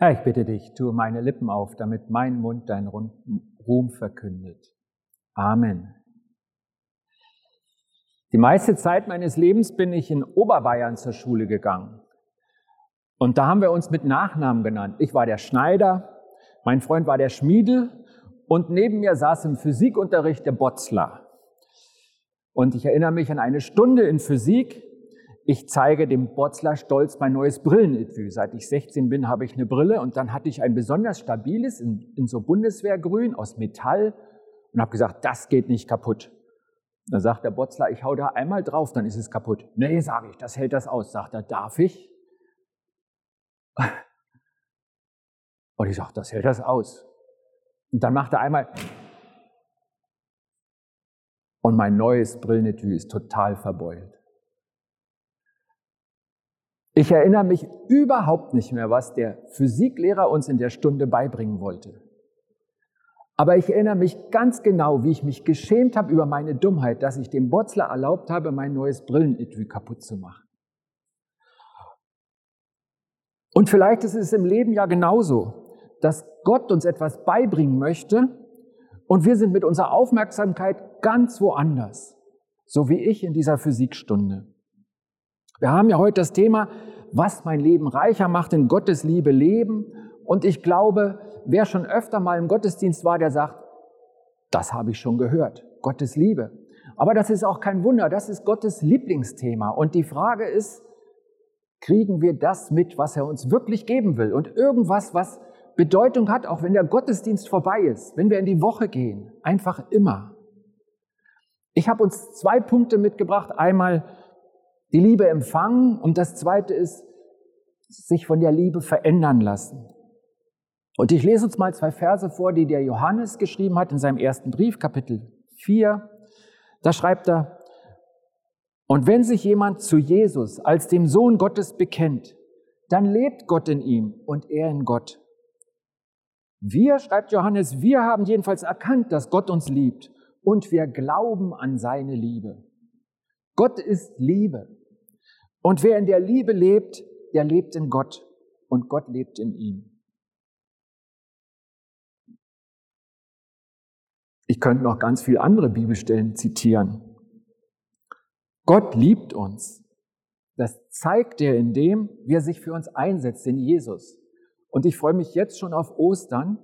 Herr, ich bitte dich, tue meine Lippen auf, damit mein Mund dein Ruhm verkündet. Amen. Die meiste Zeit meines Lebens bin ich in Oberbayern zur Schule gegangen. Und da haben wir uns mit Nachnamen genannt. Ich war der Schneider, mein Freund war der Schmiedel und neben mir saß im Physikunterricht der Botzler. Und ich erinnere mich an eine Stunde in Physik, ich zeige dem Botzler stolz mein neues Brillenetui. Seit ich 16 bin, habe ich eine Brille und dann hatte ich ein besonders stabiles in, in so Bundeswehrgrün aus Metall und habe gesagt, das geht nicht kaputt. Dann sagt der Botzler, ich hau da einmal drauf, dann ist es kaputt. Nee, sage ich, das hält das aus. Sagt er, darf ich? Und ich sage, das hält das aus. Und dann macht er einmal und mein neues Brillenetui ist total verbeult. Ich erinnere mich überhaupt nicht mehr, was der Physiklehrer uns in der Stunde beibringen wollte. Aber ich erinnere mich ganz genau, wie ich mich geschämt habe über meine Dummheit, dass ich dem Botzler erlaubt habe, mein neues Brillenetui kaputt zu machen. Und vielleicht ist es im Leben ja genauso, dass Gott uns etwas beibringen möchte und wir sind mit unserer Aufmerksamkeit ganz woanders, so wie ich in dieser Physikstunde. Wir haben ja heute das Thema, was mein Leben reicher macht, in Gottes Liebe leben. Und ich glaube, wer schon öfter mal im Gottesdienst war, der sagt, das habe ich schon gehört, Gottes Liebe. Aber das ist auch kein Wunder, das ist Gottes Lieblingsthema. Und die Frage ist, kriegen wir das mit, was er uns wirklich geben will? Und irgendwas, was Bedeutung hat, auch wenn der Gottesdienst vorbei ist, wenn wir in die Woche gehen, einfach immer. Ich habe uns zwei Punkte mitgebracht. Einmal die Liebe empfangen und das zweite ist, sich von der Liebe verändern lassen. Und ich lese uns mal zwei Verse vor, die der Johannes geschrieben hat in seinem ersten Brief, Kapitel 4. Da schreibt er, und wenn sich jemand zu Jesus als dem Sohn Gottes bekennt, dann lebt Gott in ihm und er in Gott. Wir, schreibt Johannes, wir haben jedenfalls erkannt, dass Gott uns liebt und wir glauben an seine Liebe. Gott ist Liebe. Und wer in der Liebe lebt, der lebt in Gott und Gott lebt in ihm. Ich könnte noch ganz viele andere Bibelstellen zitieren. Gott liebt uns. Das zeigt er in dem, wie er sich für uns einsetzt, in Jesus. Und ich freue mich jetzt schon auf Ostern.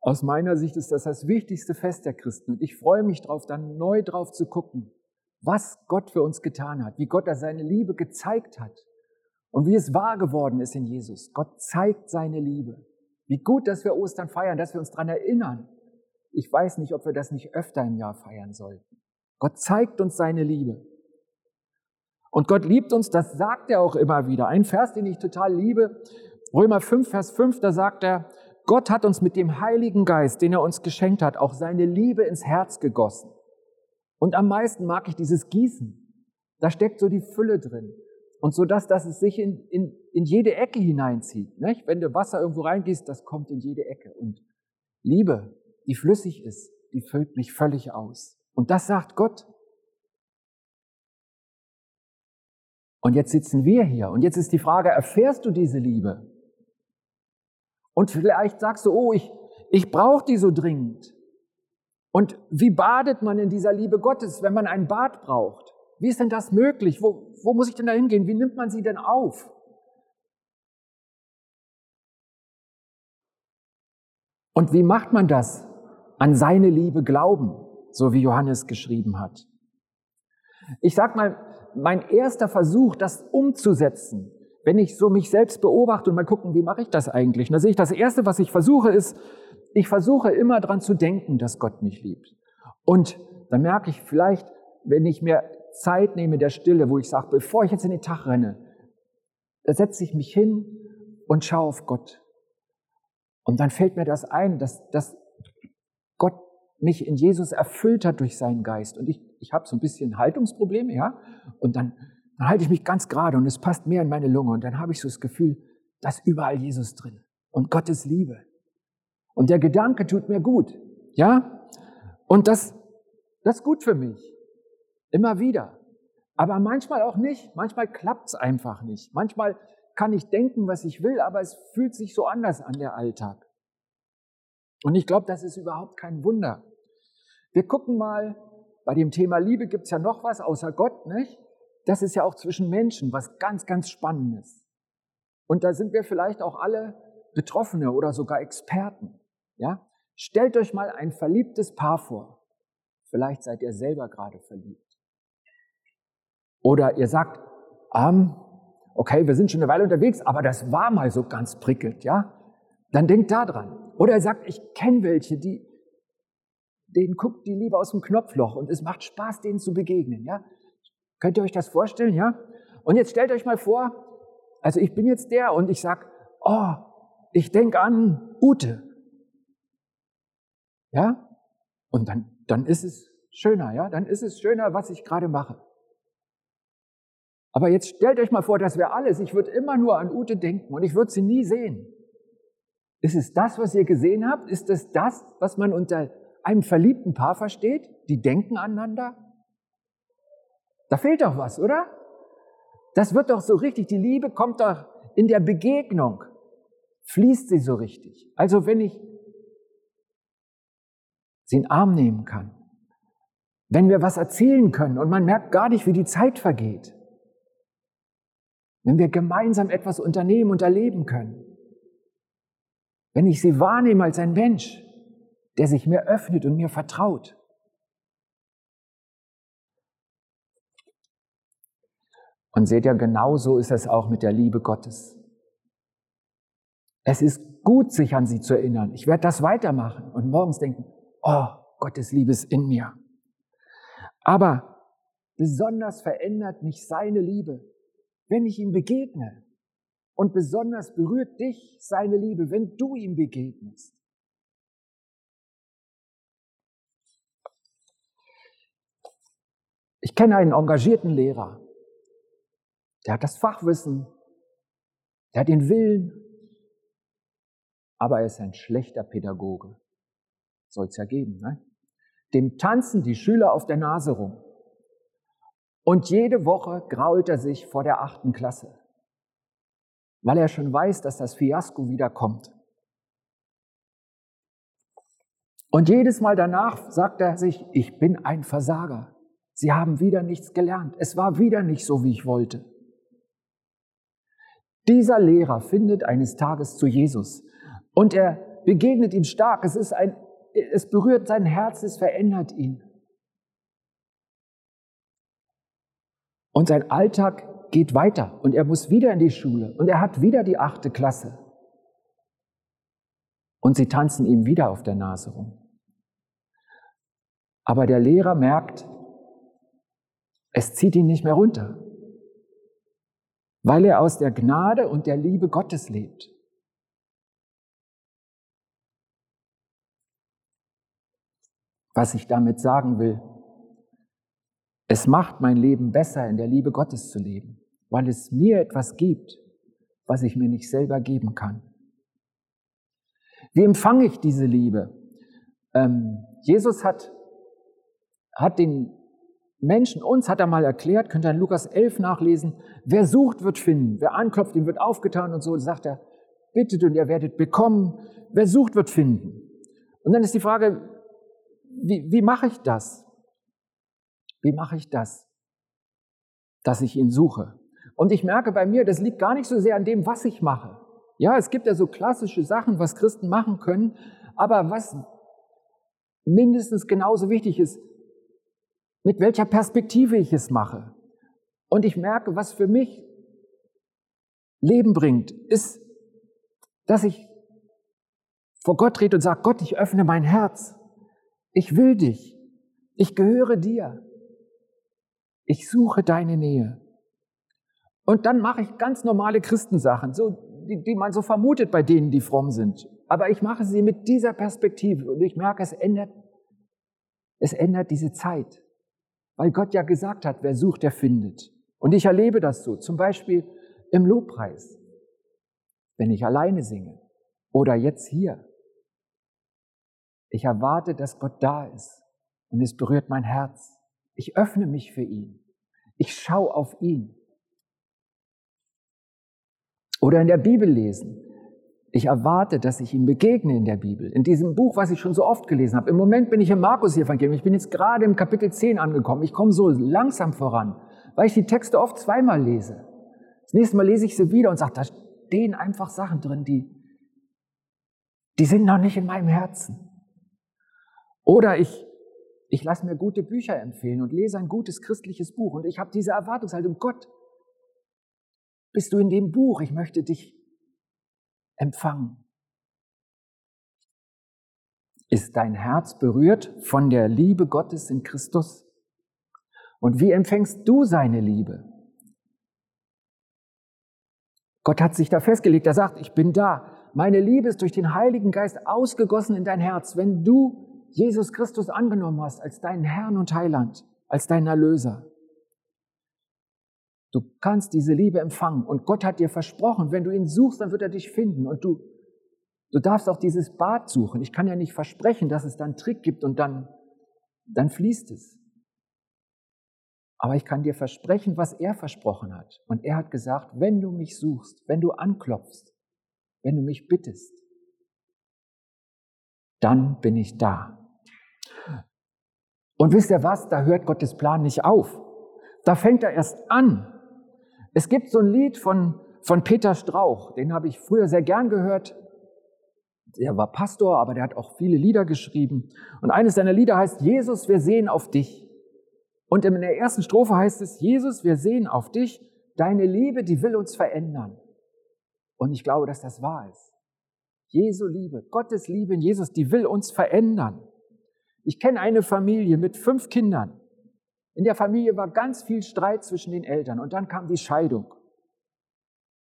Aus meiner Sicht ist das das wichtigste Fest der Christen. Und ich freue mich darauf, dann neu drauf zu gucken, was Gott für uns getan hat, wie Gott da seine Liebe gezeigt hat und wie es wahr geworden ist in Jesus. Gott zeigt seine Liebe. Wie gut, dass wir Ostern feiern, dass wir uns daran erinnern. Ich weiß nicht, ob wir das nicht öfter im Jahr feiern sollten. Gott zeigt uns seine Liebe. Und Gott liebt uns, das sagt er auch immer wieder. Ein Vers, den ich total liebe, Römer 5, Vers 5, da sagt er, Gott hat uns mit dem Heiligen Geist, den er uns geschenkt hat, auch seine Liebe ins Herz gegossen. Und am meisten mag ich dieses Gießen. Da steckt so die Fülle drin. Und so dass, dass es sich in, in, in jede Ecke hineinzieht. Nicht? Wenn du Wasser irgendwo reingießt, das kommt in jede Ecke. Und Liebe, die flüssig ist, die füllt mich völlig aus. Und das sagt Gott. Und jetzt sitzen wir hier. Und jetzt ist die Frage, erfährst du diese Liebe? Und vielleicht sagst du, oh, ich, ich brauche die so dringend. Und wie badet man in dieser Liebe Gottes, wenn man ein Bad braucht? Wie ist denn das möglich? Wo, wo muss ich denn da hingehen? Wie nimmt man sie denn auf? Und wie macht man das? An seine Liebe glauben, so wie Johannes geschrieben hat. Ich sag mal, mein erster Versuch, das umzusetzen, wenn ich so mich selbst beobachte und mal gucken, wie mache ich das eigentlich? Da sehe ich, das erste, was ich versuche, ist, ich versuche immer dran zu denken, dass Gott mich liebt. Und dann merke ich vielleicht, wenn ich mir Zeit nehme der Stille, wo ich sage, bevor ich jetzt in den Tag renne, da setze ich mich hin und schaue auf Gott. Und dann fällt mir das ein, dass, dass Gott mich in Jesus erfüllt hat durch seinen Geist. Und ich, ich habe so ein bisschen Haltungsprobleme, ja. Und dann, dann halte ich mich ganz gerade und es passt mehr in meine Lunge. Und dann habe ich so das Gefühl, da ist überall Jesus drin und Gottes Liebe. Und der Gedanke tut mir gut. Ja? Und das, das ist gut für mich. Immer wieder. Aber manchmal auch nicht. Manchmal klappt es einfach nicht. Manchmal kann ich denken, was ich will, aber es fühlt sich so anders an, der Alltag. Und ich glaube, das ist überhaupt kein Wunder. Wir gucken mal, bei dem Thema Liebe gibt es ja noch was außer Gott, nicht? Das ist ja auch zwischen Menschen was ganz, ganz Spannendes. Und da sind wir vielleicht auch alle Betroffene oder sogar Experten. Ja? Stellt euch mal ein verliebtes Paar vor. Vielleicht seid ihr selber gerade verliebt. Oder ihr sagt, ähm, okay, wir sind schon eine Weile unterwegs, aber das war mal so ganz prickelnd, ja? Dann denkt da dran. Oder er sagt, ich kenne welche, die, denen guckt die Liebe aus dem Knopfloch und es macht Spaß, denen zu begegnen, ja? Könnt ihr euch das vorstellen, ja? Und jetzt stellt euch mal vor, also ich bin jetzt der und ich sag, oh, ich denke an Ute. Ja? Und dann, dann ist es schöner, ja? Dann ist es schöner, was ich gerade mache. Aber jetzt stellt euch mal vor, das wäre alles. Ich würde immer nur an Ute denken und ich würde sie nie sehen. Ist es das, was ihr gesehen habt? Ist es das, was man unter einem verliebten Paar versteht? Die denken aneinander? Da fehlt doch was, oder? Das wird doch so richtig. Die Liebe kommt doch in der Begegnung. Fließt sie so richtig. Also wenn ich sie in den Arm nehmen kann, wenn wir was erzählen können und man merkt gar nicht, wie die Zeit vergeht, wenn wir gemeinsam etwas unternehmen und erleben können, wenn ich sie wahrnehme als ein Mensch, der sich mir öffnet und mir vertraut. Und seht ihr, genauso ist es auch mit der Liebe Gottes. Es ist gut, sich an sie zu erinnern. Ich werde das weitermachen und morgens denken, oh, Gottes Liebe ist in mir. Aber besonders verändert mich seine Liebe, wenn ich ihm begegne. Und besonders berührt dich seine Liebe, wenn du ihm begegnest. Ich kenne einen engagierten Lehrer, der hat das Fachwissen, der hat den Willen, aber er ist ein schlechter Pädagoge. Soll es ja geben, ne? Dem tanzen die Schüler auf der Nase rum. Und jede Woche grault er sich vor der achten Klasse, weil er schon weiß, dass das Fiasko wieder kommt. Und jedes Mal danach sagt er sich, ich bin ein Versager. Sie haben wieder nichts gelernt. Es war wieder nicht so, wie ich wollte. Dieser Lehrer findet eines Tages zu Jesus und er begegnet ihm stark. Es ist ein, es berührt sein Herz, es verändert ihn. Und sein Alltag geht weiter und er muss wieder in die Schule und er hat wieder die achte Klasse. Und sie tanzen ihm wieder auf der Nase rum. Aber der Lehrer merkt, es zieht ihn nicht mehr runter, weil er aus der Gnade und der Liebe Gottes lebt. Was ich damit sagen will, es macht mein Leben besser, in der Liebe Gottes zu leben, weil es mir etwas gibt, was ich mir nicht selber geben kann. Wie empfange ich diese Liebe? Ähm, Jesus hat, hat den Menschen, uns hat er mal erklärt, könnt ihr in Lukas 11 nachlesen, wer sucht, wird finden, wer anklopft, ihm wird aufgetan und so, sagt er, bittet und ihr werdet bekommen, wer sucht, wird finden. Und dann ist die Frage, wie, wie mache ich das? Wie mache ich das? Dass ich ihn suche. Und ich merke bei mir, das liegt gar nicht so sehr an dem, was ich mache. Ja, es gibt ja so klassische Sachen, was Christen machen können, aber was mindestens genauso wichtig ist, mit welcher Perspektive ich es mache. Und ich merke, was für mich Leben bringt, ist, dass ich vor Gott rede und sage, Gott, ich öffne mein Herz. Ich will dich. Ich gehöre dir. Ich suche deine Nähe. Und dann mache ich ganz normale Christensachen, so, die, die man so vermutet bei denen, die fromm sind. Aber ich mache sie mit dieser Perspektive und ich merke, es ändert, es ändert diese Zeit. Weil Gott ja gesagt hat, wer sucht, der findet. Und ich erlebe das so, zum Beispiel im Lobpreis, wenn ich alleine singe oder jetzt hier. Ich erwarte, dass Gott da ist und es berührt mein Herz. Ich öffne mich für ihn. Ich schaue auf ihn. Oder in der Bibel lesen. Ich erwarte, dass ich ihm begegne in der Bibel, in diesem Buch, was ich schon so oft gelesen habe. Im Moment bin ich im Markus-Evangelium. Ich bin jetzt gerade im Kapitel 10 angekommen. Ich komme so langsam voran, weil ich die Texte oft zweimal lese. Das nächste Mal lese ich sie wieder und sage, da stehen einfach Sachen drin, die, die sind noch nicht in meinem Herzen. Oder ich, ich lasse mir gute Bücher empfehlen und lese ein gutes christliches Buch und ich habe diese Erwartungshaltung, Gott, bist du in dem Buch, ich möchte dich empfangen. Ist dein Herz berührt von der Liebe Gottes in Christus? Und wie empfängst du seine Liebe? Gott hat sich da festgelegt, er sagt, ich bin da. Meine Liebe ist durch den Heiligen Geist ausgegossen in dein Herz. Wenn du Jesus Christus angenommen hast als deinen Herrn und Heiland, als deinen Erlöser, Du kannst diese Liebe empfangen und Gott hat dir versprochen, wenn du ihn suchst, dann wird er dich finden und du, du darfst auch dieses Bad suchen. Ich kann ja nicht versprechen, dass es dann einen Trick gibt und dann, dann fließt es. Aber ich kann dir versprechen, was er versprochen hat. Und er hat gesagt, wenn du mich suchst, wenn du anklopfst, wenn du mich bittest, dann bin ich da. Und wisst ihr was, da hört Gottes Plan nicht auf. Da fängt er erst an. Es gibt so ein Lied von, von Peter Strauch, den habe ich früher sehr gern gehört. Er war Pastor, aber der hat auch viele Lieder geschrieben. Und eines seiner Lieder heißt, Jesus, wir sehen auf dich. Und in der ersten Strophe heißt es, Jesus, wir sehen auf dich, deine Liebe, die will uns verändern. Und ich glaube, dass das wahr ist. Jesu Liebe, Gottes Liebe in Jesus, die will uns verändern. Ich kenne eine Familie mit fünf Kindern. In der Familie war ganz viel Streit zwischen den Eltern und dann kam die Scheidung.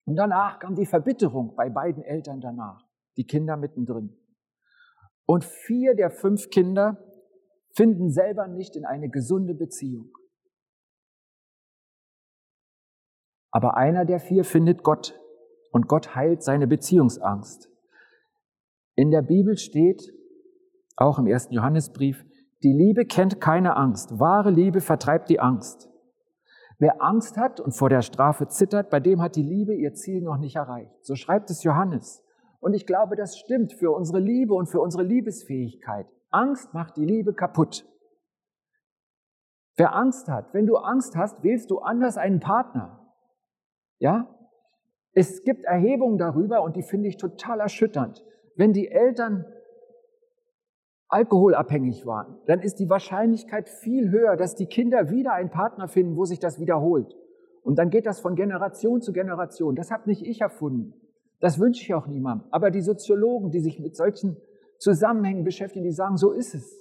Und danach kam die Verbitterung bei beiden Eltern danach, die Kinder mittendrin. Und vier der fünf Kinder finden selber nicht in eine gesunde Beziehung. Aber einer der vier findet Gott und Gott heilt seine Beziehungsangst. In der Bibel steht, auch im ersten Johannesbrief, die Liebe kennt keine Angst. Wahre Liebe vertreibt die Angst. Wer Angst hat und vor der Strafe zittert, bei dem hat die Liebe ihr Ziel noch nicht erreicht. So schreibt es Johannes. Und ich glaube, das stimmt für unsere Liebe und für unsere Liebesfähigkeit. Angst macht die Liebe kaputt. Wer Angst hat, wenn du Angst hast, wählst du anders einen Partner. Ja? Es gibt Erhebungen darüber und die finde ich total erschütternd. Wenn die Eltern alkoholabhängig waren, dann ist die Wahrscheinlichkeit viel höher, dass die Kinder wieder einen Partner finden, wo sich das wiederholt. Und dann geht das von Generation zu Generation. Das habe nicht ich erfunden. Das wünsche ich auch niemandem. Aber die Soziologen, die sich mit solchen Zusammenhängen beschäftigen, die sagen, so ist es.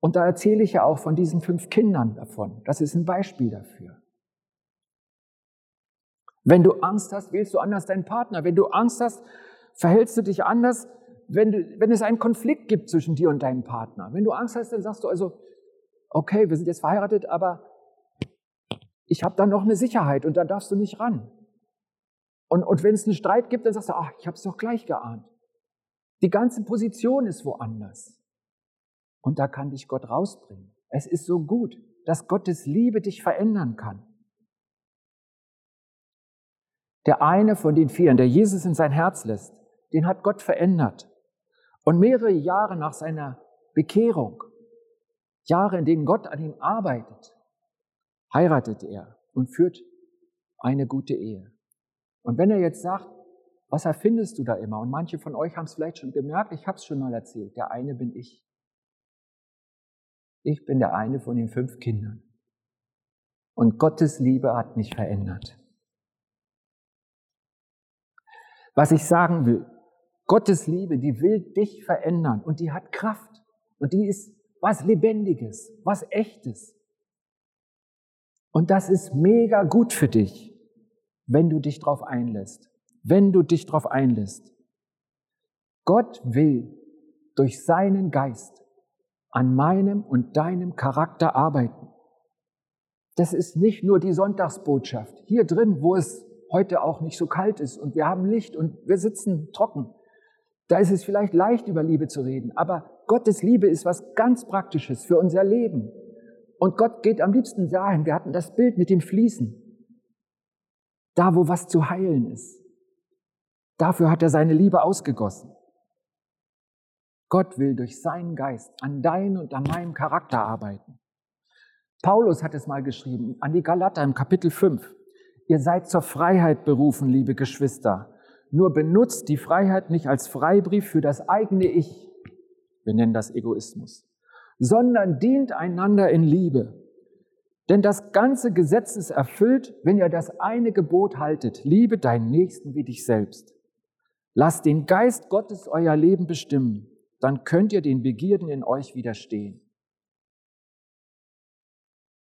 Und da erzähle ich ja auch von diesen fünf Kindern davon. Das ist ein Beispiel dafür. Wenn du Angst hast, wählst du anders deinen Partner. Wenn du Angst hast, verhältst du dich anders, wenn, du, wenn es einen Konflikt gibt zwischen dir und deinem Partner, wenn du Angst hast, dann sagst du also, okay, wir sind jetzt verheiratet, aber ich habe da noch eine Sicherheit und da darfst du nicht ran. Und, und wenn es einen Streit gibt, dann sagst du, ach, ich habe es doch gleich geahnt. Die ganze Position ist woanders. Und da kann dich Gott rausbringen. Es ist so gut, dass Gottes Liebe dich verändern kann. Der eine von den vieren, der Jesus in sein Herz lässt, den hat Gott verändert. Und mehrere Jahre nach seiner Bekehrung, Jahre, in denen Gott an ihm arbeitet, heiratet er und führt eine gute Ehe. Und wenn er jetzt sagt, was erfindest du da immer? Und manche von euch haben es vielleicht schon gemerkt, ich habe es schon mal erzählt, der eine bin ich. Ich bin der eine von den fünf Kindern. Und Gottes Liebe hat mich verändert. Was ich sagen will, Gottes Liebe, die will dich verändern und die hat Kraft und die ist was Lebendiges, was Echtes. Und das ist mega gut für dich, wenn du dich darauf einlässt. Wenn du dich darauf einlässt. Gott will durch seinen Geist an meinem und deinem Charakter arbeiten. Das ist nicht nur die Sonntagsbotschaft. Hier drin, wo es heute auch nicht so kalt ist und wir haben Licht und wir sitzen trocken. Da ist es vielleicht leicht, über Liebe zu reden, aber Gottes Liebe ist was ganz Praktisches für unser Leben. Und Gott geht am liebsten dahin. Wir hatten das Bild mit dem Fließen. Da, wo was zu heilen ist. Dafür hat er seine Liebe ausgegossen. Gott will durch seinen Geist an deinem und an meinem Charakter arbeiten. Paulus hat es mal geschrieben an die Galater im Kapitel 5. Ihr seid zur Freiheit berufen, liebe Geschwister. Nur benutzt die Freiheit nicht als Freibrief für das eigene Ich. Wir nennen das Egoismus. Sondern dient einander in Liebe. Denn das ganze Gesetz ist erfüllt, wenn ihr das eine Gebot haltet. Liebe deinen Nächsten wie dich selbst. Lasst den Geist Gottes euer Leben bestimmen. Dann könnt ihr den Begierden in euch widerstehen.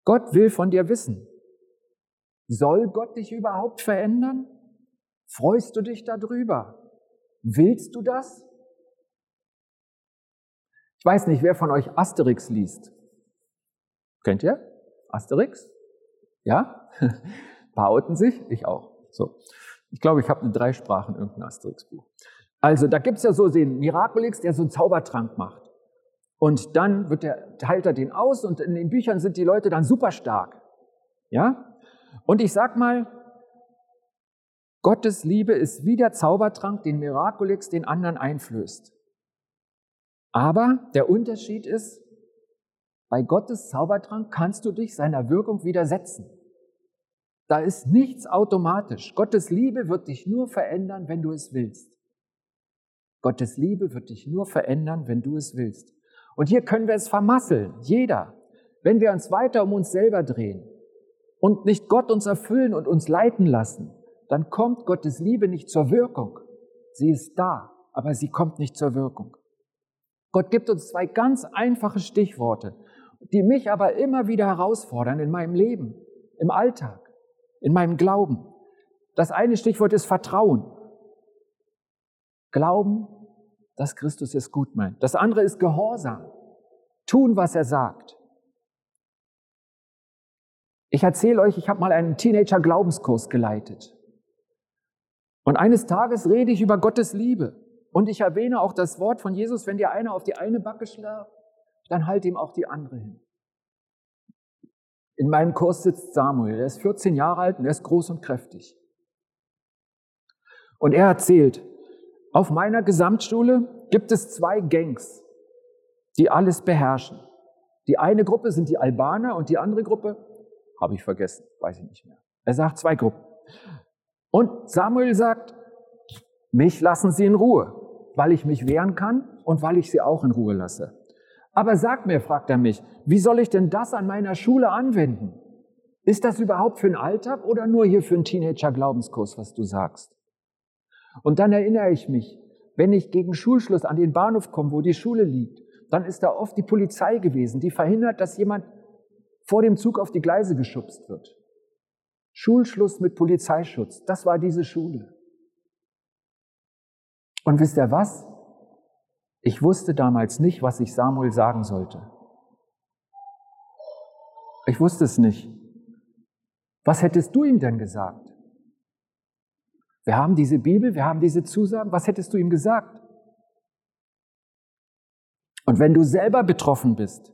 Gott will von dir wissen. Soll Gott dich überhaupt verändern? Freust du dich darüber? Willst du das? Ich weiß nicht, wer von euch Asterix liest. Kennt ihr Asterix? Ja? Behauten sich? Ich auch. So. Ich glaube, ich habe eine Dreisprachen irgendein Asterix-Buch. Also da gibt's ja so den Miraculix, der so einen Zaubertrank macht. Und dann wird der, teilt er den aus und in den Büchern sind die Leute dann super stark. Ja? Und ich sag mal, Gottes Liebe ist wie der Zaubertrank, den Miraculix den anderen einflößt. Aber der Unterschied ist, bei Gottes Zaubertrank kannst du dich seiner Wirkung widersetzen. Da ist nichts automatisch. Gottes Liebe wird dich nur verändern, wenn du es willst. Gottes Liebe wird dich nur verändern, wenn du es willst. Und hier können wir es vermasseln, jeder. Wenn wir uns weiter um uns selber drehen und nicht Gott uns erfüllen und uns leiten lassen, dann kommt Gottes Liebe nicht zur Wirkung. Sie ist da, aber sie kommt nicht zur Wirkung. Gott gibt uns zwei ganz einfache Stichworte, die mich aber immer wieder herausfordern in meinem Leben, im Alltag, in meinem Glauben. Das eine Stichwort ist Vertrauen. Glauben dass Christus es gut meint. Das andere ist Gehorsam. Tun, was er sagt. Ich erzähle euch, ich habe mal einen Teenager-Glaubenskurs geleitet. Und eines Tages rede ich über Gottes Liebe. Und ich erwähne auch das Wort von Jesus, wenn dir einer auf die eine Backe schlägt, dann halt ihm auch die andere hin. In meinem Kurs sitzt Samuel, er ist 14 Jahre alt und er ist groß und kräftig. Und er erzählt, auf meiner Gesamtschule gibt es zwei Gangs, die alles beherrschen. Die eine Gruppe sind die Albaner und die andere Gruppe, habe ich vergessen, weiß ich nicht mehr. Er sagt zwei Gruppen. Und Samuel sagt, mich lassen Sie in Ruhe, weil ich mich wehren kann und weil ich Sie auch in Ruhe lasse. Aber sag mir, fragt er mich, wie soll ich denn das an meiner Schule anwenden? Ist das überhaupt für einen Alltag oder nur hier für einen Teenager-Glaubenskurs, was du sagst? Und dann erinnere ich mich, wenn ich gegen Schulschluss an den Bahnhof komme, wo die Schule liegt, dann ist da oft die Polizei gewesen, die verhindert, dass jemand vor dem Zug auf die Gleise geschubst wird. Schulschluss mit Polizeischutz, das war diese Schule. Und wisst ihr was? Ich wusste damals nicht, was ich Samuel sagen sollte. Ich wusste es nicht. Was hättest du ihm denn gesagt? Wir haben diese Bibel, wir haben diese Zusagen. Was hättest du ihm gesagt? Und wenn du selber betroffen bist,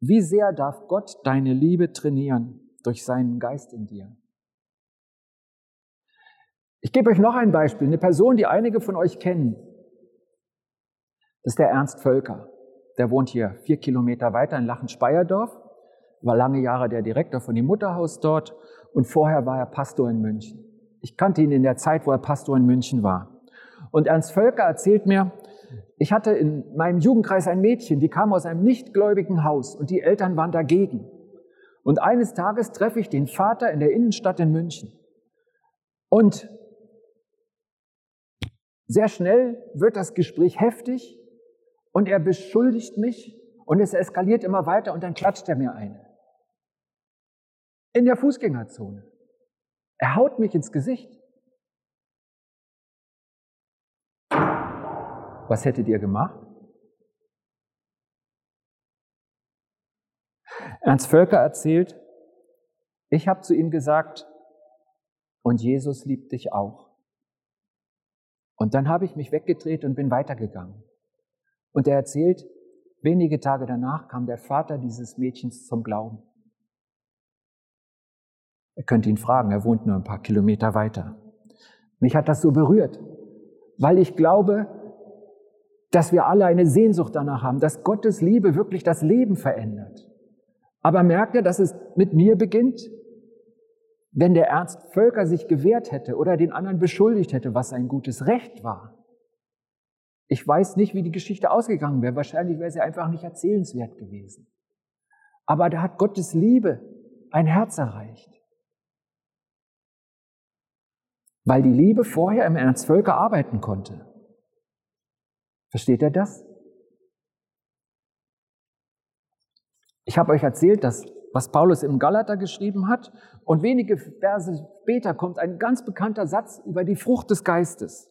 wie sehr darf Gott deine Liebe trainieren durch seinen Geist in dir? Ich gebe euch noch ein Beispiel, eine Person, die einige von euch kennen. Das ist der Ernst Völker. Der wohnt hier vier Kilometer weiter in Lachen-Speyerdorf, war lange Jahre der Direktor von dem Mutterhaus dort und vorher war er Pastor in München. Ich kannte ihn in der Zeit, wo er Pastor in München war. Und Ernst Völker erzählt mir, ich hatte in meinem Jugendkreis ein Mädchen, die kam aus einem nichtgläubigen Haus und die Eltern waren dagegen. Und eines Tages treffe ich den Vater in der Innenstadt in München. Und sehr schnell wird das Gespräch heftig und er beschuldigt mich und es eskaliert immer weiter und dann klatscht er mir eine. In der Fußgängerzone. Er haut mich ins Gesicht. Was hättet ihr gemacht? Ernst Völker erzählt, ich habe zu ihm gesagt, und Jesus liebt dich auch. Und dann habe ich mich weggedreht und bin weitergegangen. Und er erzählt, wenige Tage danach kam der Vater dieses Mädchens zum Glauben. Ihr könnt ihn fragen, er wohnt nur ein paar Kilometer weiter. Mich hat das so berührt, weil ich glaube, dass wir alle eine Sehnsucht danach haben, dass Gottes Liebe wirklich das Leben verändert. Aber merkt ihr, dass es mit mir beginnt? Wenn der Ernst Völker sich gewehrt hätte oder den anderen beschuldigt hätte, was sein gutes Recht war. Ich weiß nicht, wie die Geschichte ausgegangen wäre. Wahrscheinlich wäre sie einfach nicht erzählenswert gewesen. Aber da hat Gottes Liebe ein Herz erreicht. Weil die Liebe vorher im Ernst Völker arbeiten konnte. Versteht ihr das? Ich habe euch erzählt, dass was Paulus im Galater geschrieben hat und wenige Verse später kommt ein ganz bekannter Satz über die Frucht des Geistes.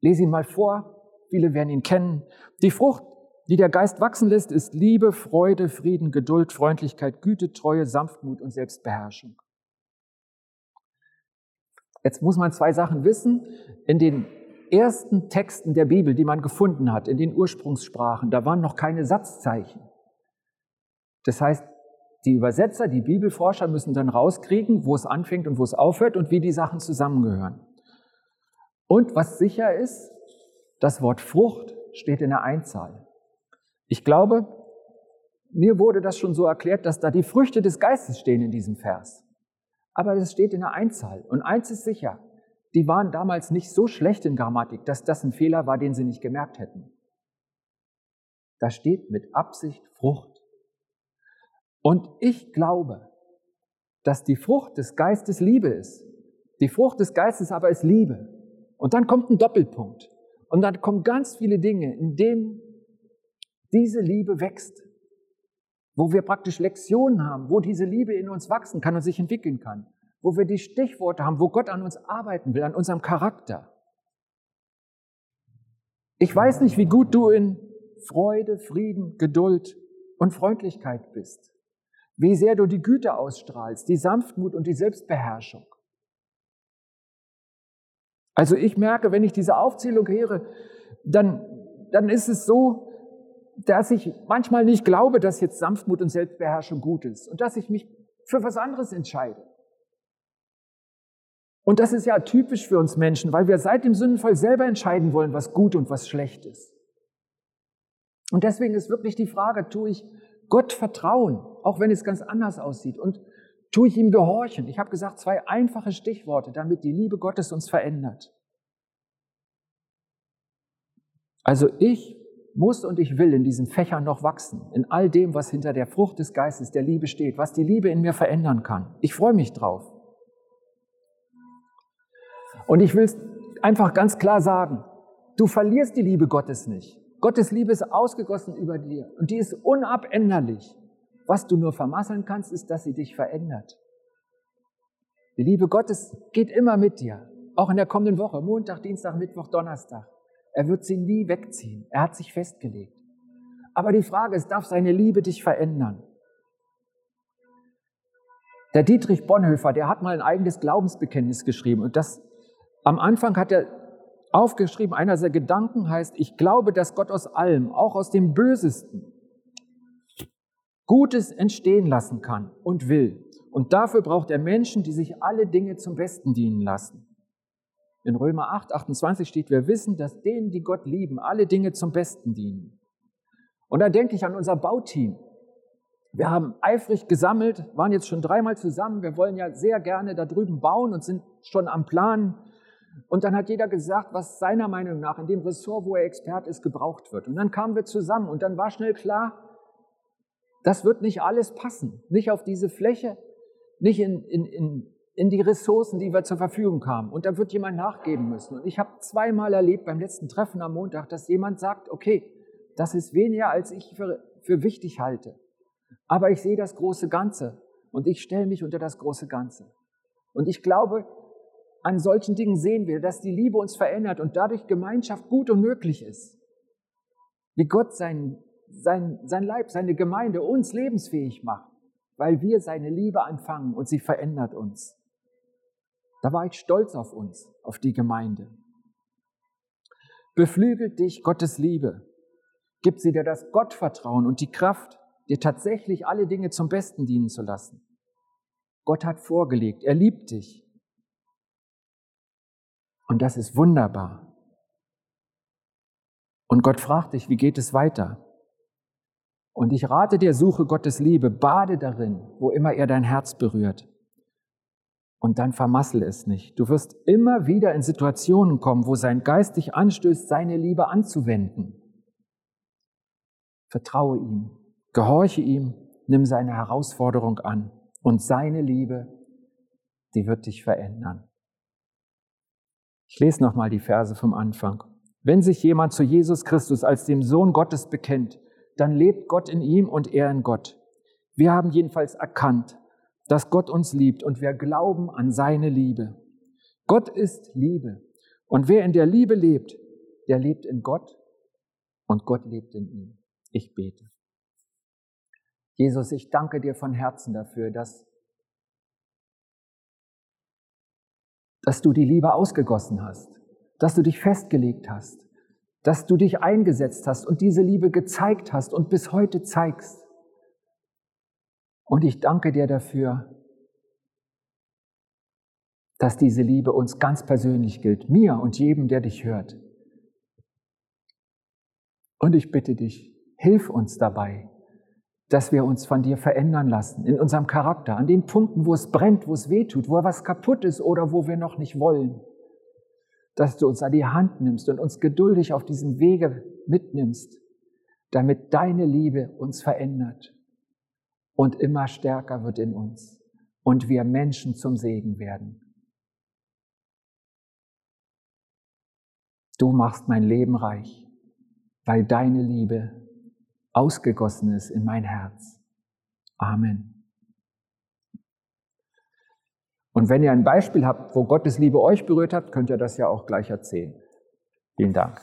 Lese ihn mal vor, viele werden ihn kennen. Die Frucht, die der Geist wachsen lässt, ist Liebe, Freude, Frieden, Geduld, Freundlichkeit, Güte, Treue, Sanftmut und Selbstbeherrschung. Jetzt muss man zwei Sachen wissen. In den ersten Texten der Bibel, die man gefunden hat, in den Ursprungssprachen, da waren noch keine Satzzeichen. Das heißt, die Übersetzer, die Bibelforscher müssen dann rauskriegen, wo es anfängt und wo es aufhört und wie die Sachen zusammengehören. Und was sicher ist, das Wort Frucht steht in der Einzahl. Ich glaube, mir wurde das schon so erklärt, dass da die Früchte des Geistes stehen in diesem Vers. Aber das steht in der Einzahl. Und eins ist sicher, die waren damals nicht so schlecht in Grammatik, dass das ein Fehler war, den sie nicht gemerkt hätten. Da steht mit Absicht Frucht. Und ich glaube, dass die Frucht des Geistes Liebe ist. Die Frucht des Geistes aber ist Liebe. Und dann kommt ein Doppelpunkt. Und dann kommen ganz viele Dinge, in denen diese Liebe wächst. Wo wir praktisch Lektionen haben, wo diese Liebe in uns wachsen kann und sich entwickeln kann wo wir die Stichworte haben, wo Gott an uns arbeiten will, an unserem Charakter. Ich weiß nicht, wie gut du in Freude, Frieden, Geduld und Freundlichkeit bist, wie sehr du die Güte ausstrahlst, die Sanftmut und die Selbstbeherrschung. Also ich merke, wenn ich diese Aufzählung höre, dann, dann ist es so, dass ich manchmal nicht glaube, dass jetzt Sanftmut und Selbstbeherrschung gut ist und dass ich mich für was anderes entscheide. Und das ist ja typisch für uns Menschen, weil wir seit dem Sündenfall selber entscheiden wollen, was gut und was schlecht ist. Und deswegen ist wirklich die Frage, tue ich Gott vertrauen, auch wenn es ganz anders aussieht, und tue ich ihm gehorchen? Ich habe gesagt, zwei einfache Stichworte, damit die Liebe Gottes uns verändert. Also ich muss und ich will in diesen Fächern noch wachsen, in all dem, was hinter der Frucht des Geistes, der Liebe steht, was die Liebe in mir verändern kann. Ich freue mich drauf. Und ich will es einfach ganz klar sagen, du verlierst die Liebe Gottes nicht. Gottes Liebe ist ausgegossen über dir und die ist unabänderlich. Was du nur vermasseln kannst, ist, dass sie dich verändert. Die Liebe Gottes geht immer mit dir, auch in der kommenden Woche, Montag, Dienstag, Mittwoch, Donnerstag. Er wird sie nie wegziehen. Er hat sich festgelegt. Aber die Frage ist, darf seine Liebe dich verändern? Der Dietrich Bonhoeffer, der hat mal ein eigenes Glaubensbekenntnis geschrieben und das am Anfang hat er aufgeschrieben, einer seiner Gedanken heißt, ich glaube, dass Gott aus allem, auch aus dem Bösesten, Gutes entstehen lassen kann und will. Und dafür braucht er Menschen, die sich alle Dinge zum Besten dienen lassen. In Römer 8, 28 steht, wir wissen, dass denen, die Gott lieben, alle Dinge zum Besten dienen. Und da denke ich an unser Bauteam. Wir haben eifrig gesammelt, waren jetzt schon dreimal zusammen. Wir wollen ja sehr gerne da drüben bauen und sind schon am Plan, und dann hat jeder gesagt, was seiner Meinung nach in dem Ressort, wo er Expert ist, gebraucht wird. Und dann kamen wir zusammen und dann war schnell klar, das wird nicht alles passen. Nicht auf diese Fläche, nicht in, in, in, in die Ressourcen, die wir zur Verfügung haben. Und da wird jemand nachgeben müssen. Und ich habe zweimal erlebt beim letzten Treffen am Montag, dass jemand sagt, okay, das ist weniger, als ich für, für wichtig halte. Aber ich sehe das große Ganze und ich stelle mich unter das große Ganze. Und ich glaube, an solchen Dingen sehen wir, dass die Liebe uns verändert und dadurch Gemeinschaft gut und möglich ist. Wie Gott sein, sein, sein Leib, seine Gemeinde uns lebensfähig macht, weil wir seine Liebe anfangen und sie verändert uns. Da war ich stolz auf uns, auf die Gemeinde. Beflügelt dich Gottes Liebe. Gib sie dir das Gottvertrauen und die Kraft, dir tatsächlich alle Dinge zum Besten dienen zu lassen. Gott hat vorgelegt, er liebt dich. Und das ist wunderbar. Und Gott fragt dich, wie geht es weiter? Und ich rate dir, suche Gottes Liebe, bade darin, wo immer er dein Herz berührt. Und dann vermassel es nicht. Du wirst immer wieder in Situationen kommen, wo sein Geist dich anstößt, seine Liebe anzuwenden. Vertraue ihm, gehorche ihm, nimm seine Herausforderung an. Und seine Liebe, die wird dich verändern. Ich lese nochmal die Verse vom Anfang. Wenn sich jemand zu Jesus Christus als dem Sohn Gottes bekennt, dann lebt Gott in ihm und er in Gott. Wir haben jedenfalls erkannt, dass Gott uns liebt und wir glauben an seine Liebe. Gott ist Liebe. Und wer in der Liebe lebt, der lebt in Gott und Gott lebt in ihm. Ich bete. Jesus, ich danke dir von Herzen dafür, dass, dass du die Liebe ausgegossen hast, dass du dich festgelegt hast, dass du dich eingesetzt hast und diese Liebe gezeigt hast und bis heute zeigst. Und ich danke dir dafür, dass diese Liebe uns ganz persönlich gilt, mir und jedem, der dich hört. Und ich bitte dich, hilf uns dabei, dass wir uns von dir verändern lassen in unserem Charakter, an den Punkten, wo es brennt, wo es weh tut, wo was kaputt ist oder wo wir noch nicht wollen dass du uns an die Hand nimmst und uns geduldig auf diesem Wege mitnimmst, damit deine Liebe uns verändert und immer stärker wird in uns und wir Menschen zum Segen werden. Du machst mein Leben reich, weil deine Liebe ausgegossen ist in mein Herz. Amen. Und wenn ihr ein Beispiel habt, wo Gottes Liebe euch berührt hat, könnt ihr das ja auch gleich erzählen. Vielen Dank.